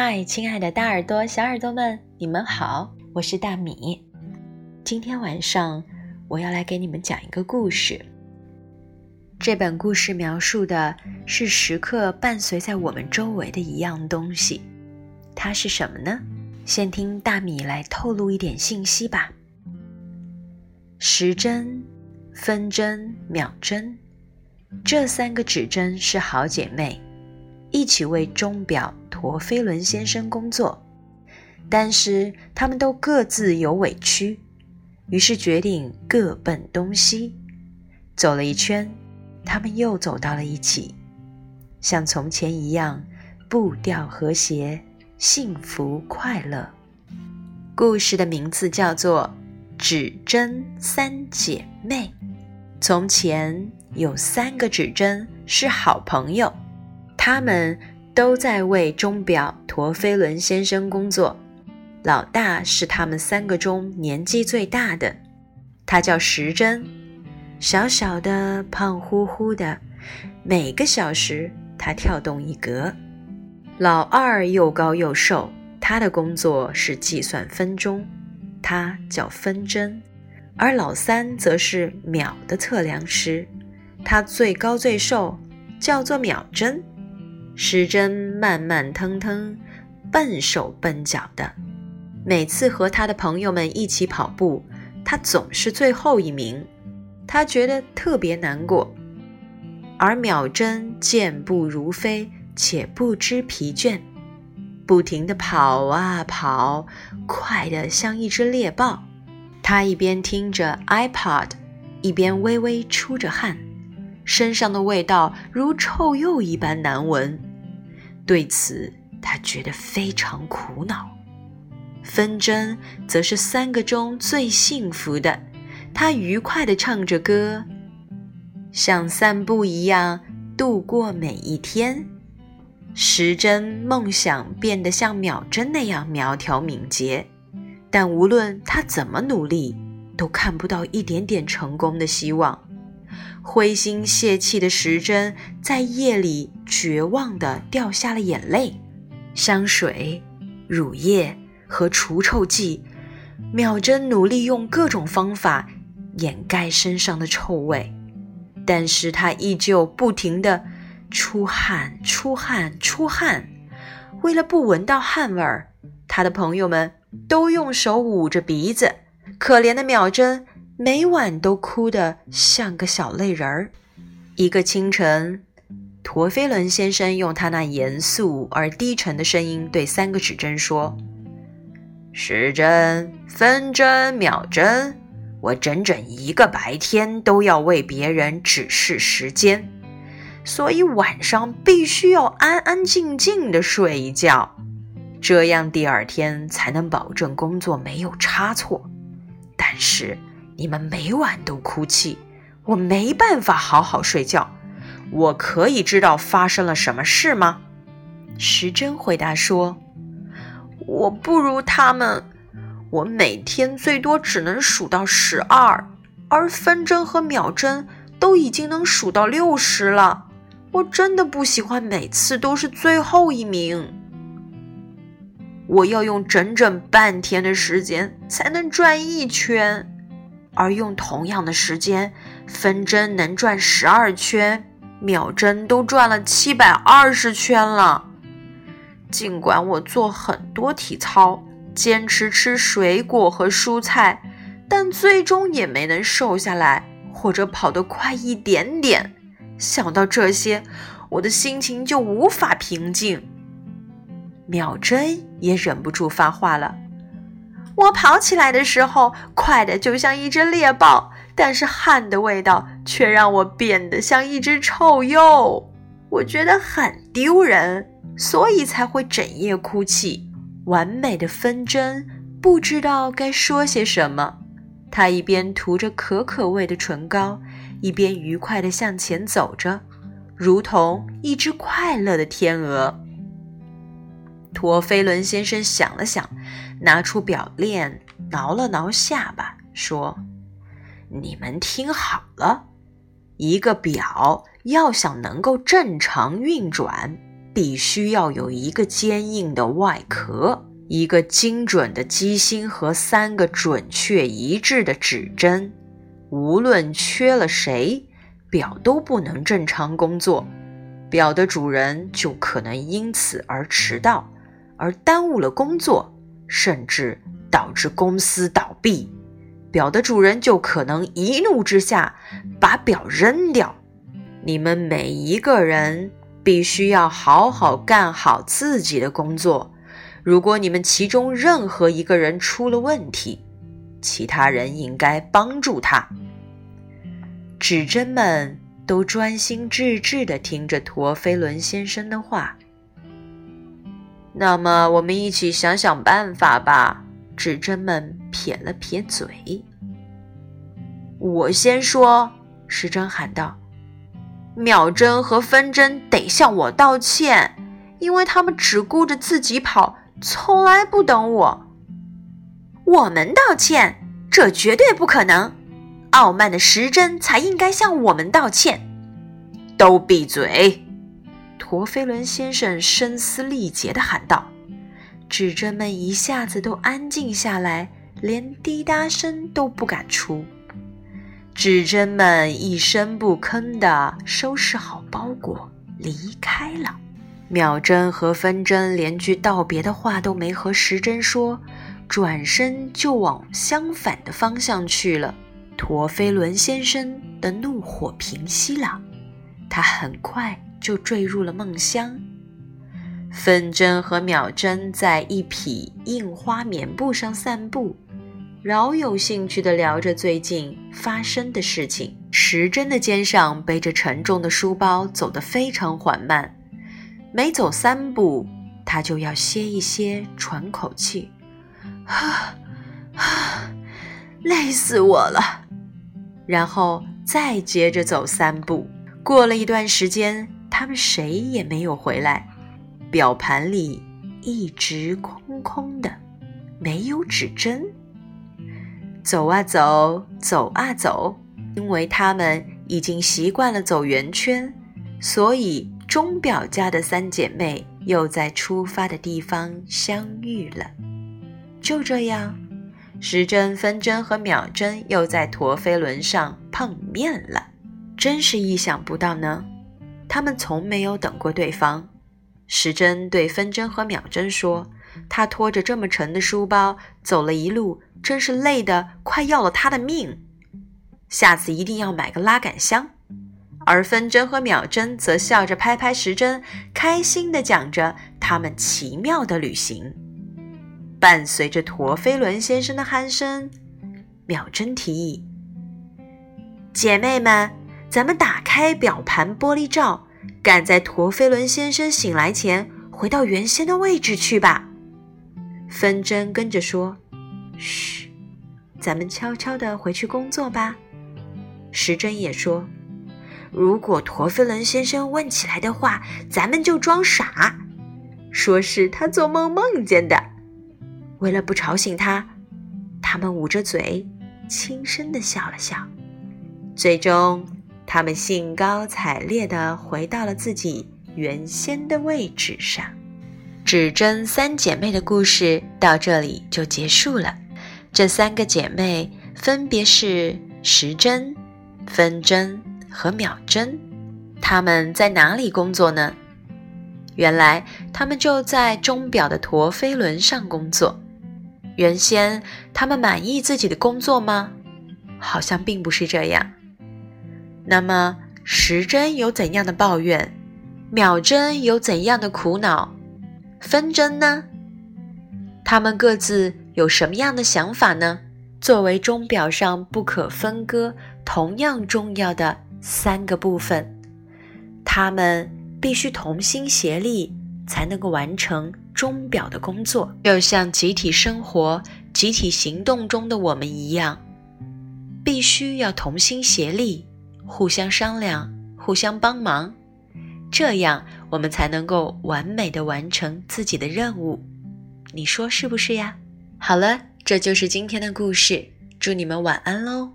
嗨，亲爱的大耳朵、小耳朵们，你们好，我是大米。今天晚上我要来给你们讲一个故事。这本故事描述的是时刻伴随在我们周围的一样东西，它是什么呢？先听大米来透露一点信息吧。时针、分针、秒针，这三个指针是好姐妹。一起为钟表陀飞轮先生工作，但是他们都各自有委屈，于是决定各奔东西。走了一圈，他们又走到了一起，像从前一样，步调和谐，幸福快乐。故事的名字叫做《指针三姐妹》。从前有三个指针是好朋友。他们都在为钟表陀飞轮先生工作。老大是他们三个中年纪最大的，他叫时针，小小的、胖乎乎的。每个小时他跳动一格。老二又高又瘦，他的工作是计算分钟，他叫分针。而老三则是秒的测量师，他最高最瘦，叫做秒针。时针慢慢腾腾，笨手笨脚的。每次和他的朋友们一起跑步，他总是最后一名，他觉得特别难过。而秒针健步如飞，且不知疲倦，不停地跑啊跑，快得像一只猎豹。他一边听着 iPod，一边微微出着汗，身上的味道如臭鼬一般难闻。对此，他觉得非常苦恼。分针则是三个中最幸福的，他愉快地唱着歌，像散步一样度过每一天。时针梦想变得像秒针那样苗条敏捷，但无论他怎么努力，都看不到一点点成功的希望。灰心泄气的时针在夜里绝望地掉下了眼泪。香水、乳液和除臭剂，秒针努力用各种方法掩盖身上的臭味，但是他依旧不停地出汗、出汗、出汗。为了不闻到汗味儿，他的朋友们都用手捂着鼻子。可怜的秒针。每晚都哭得像个小泪人儿。一个清晨，陀飞轮先生用他那严肃而低沉的声音对三个指针说：“时针、分针、秒针，我整整一个白天都要为别人指示时间，所以晚上必须要安安静静的睡一觉，这样第二天才能保证工作没有差错。但是。”你们每晚都哭泣，我没办法好好睡觉。我可以知道发生了什么事吗？时针回答说：“我不如他们，我每天最多只能数到十二，而分针和秒针都已经能数到六十了。我真的不喜欢每次都是最后一名。我要用整整半天的时间才能转一圈。”而用同样的时间，分针能转十二圈，秒针都转了七百二十圈了。尽管我做很多体操，坚持吃水果和蔬菜，但最终也没能瘦下来，或者跑得快一点点。想到这些，我的心情就无法平静。秒针也忍不住发话了。我跑起来的时候，快的就像一只猎豹，但是汗的味道却让我变得像一只臭鼬。我觉得很丢人，所以才会整夜哭泣。完美的分针不知道该说些什么，他一边涂着可可味的唇膏，一边愉快地向前走着，如同一只快乐的天鹅。陀飞轮先生想了想，拿出表链，挠了挠下巴，说：“你们听好了，一个表要想能够正常运转，必须要有一个坚硬的外壳，一个精准的机芯和三个准确一致的指针。无论缺了谁，表都不能正常工作，表的主人就可能因此而迟到，而耽误了工作，甚至导致公司倒闭。表的主人就可能一怒之下把表扔掉。你们每一个人必须要好好干好自己的工作。如果你们其中任何一个人出了问题，其他人应该帮助他。指针们都专心致志地听着陀飞轮先生的话。那么，我们一起想想办法吧。指针们撇了撇嘴。我先说，时针喊道：“秒针和分针得向我道歉，因为他们只顾着自己跑，从来不等我。”我们道歉？这绝对不可能！傲慢的时针才应该向我们道歉。都闭嘴！陀飞轮先生声嘶力竭地喊道。指针们一下子都安静下来，连滴答声都不敢出。指针们一声不吭地收拾好包裹，离开了。秒针和分针连句道别的话都没和时针说，转身就往相反的方向去了。陀飞轮先生的怒火平息了，他很快就坠入了梦乡。分针和秒针在一匹印花棉布上散步，饶有兴趣地聊着最近发生的事情。时针的肩上背着沉重的书包，走得非常缓慢。每走三步，他就要歇一歇，喘口气，啊啊，累死我了。然后再接着走三步。过了一段时间，他们谁也没有回来。表盘里一直空空的，没有指针。走啊走，走啊走，因为他们已经习惯了走圆圈，所以钟表家的三姐妹又在出发的地方相遇了。就这样，时针、分针和秒针又在陀飞轮上碰面了，真是意想不到呢。他们从没有等过对方。时针对分针和秒针说：“他拖着这么沉的书包走了一路，真是累得快要了他的命。下次一定要买个拉杆箱。”而分针和秒针则笑着拍拍时针，开心地讲着他们奇妙的旅行。伴随着陀飞轮先生的鼾声，秒针提议：“姐妹们，咱们打开表盘玻璃罩。”赶在陀飞轮先生醒来前回到原先的位置去吧。分针跟着说：“嘘，咱们悄悄地回去工作吧。”时针也说：“如果陀飞轮先生问起来的话，咱们就装傻，说是他做梦梦见的。为了不吵醒他，他们捂着嘴，轻声地笑了笑。最终。他们兴高采烈地回到了自己原先的位置上。指针三姐妹的故事到这里就结束了。这三个姐妹分别是时针、分针和秒针。她们在哪里工作呢？原来她们就在钟表的陀飞轮上工作。原先她们满意自己的工作吗？好像并不是这样。那么时针有怎样的抱怨？秒针有怎样的苦恼？分针呢？他们各自有什么样的想法呢？作为钟表上不可分割、同样重要的三个部分，他们必须同心协力，才能够完成钟表的工作。就像集体生活、集体行动中的我们一样，必须要同心协力。互相商量，互相帮忙，这样我们才能够完美的完成自己的任务。你说是不是呀？好了，这就是今天的故事。祝你们晚安喽。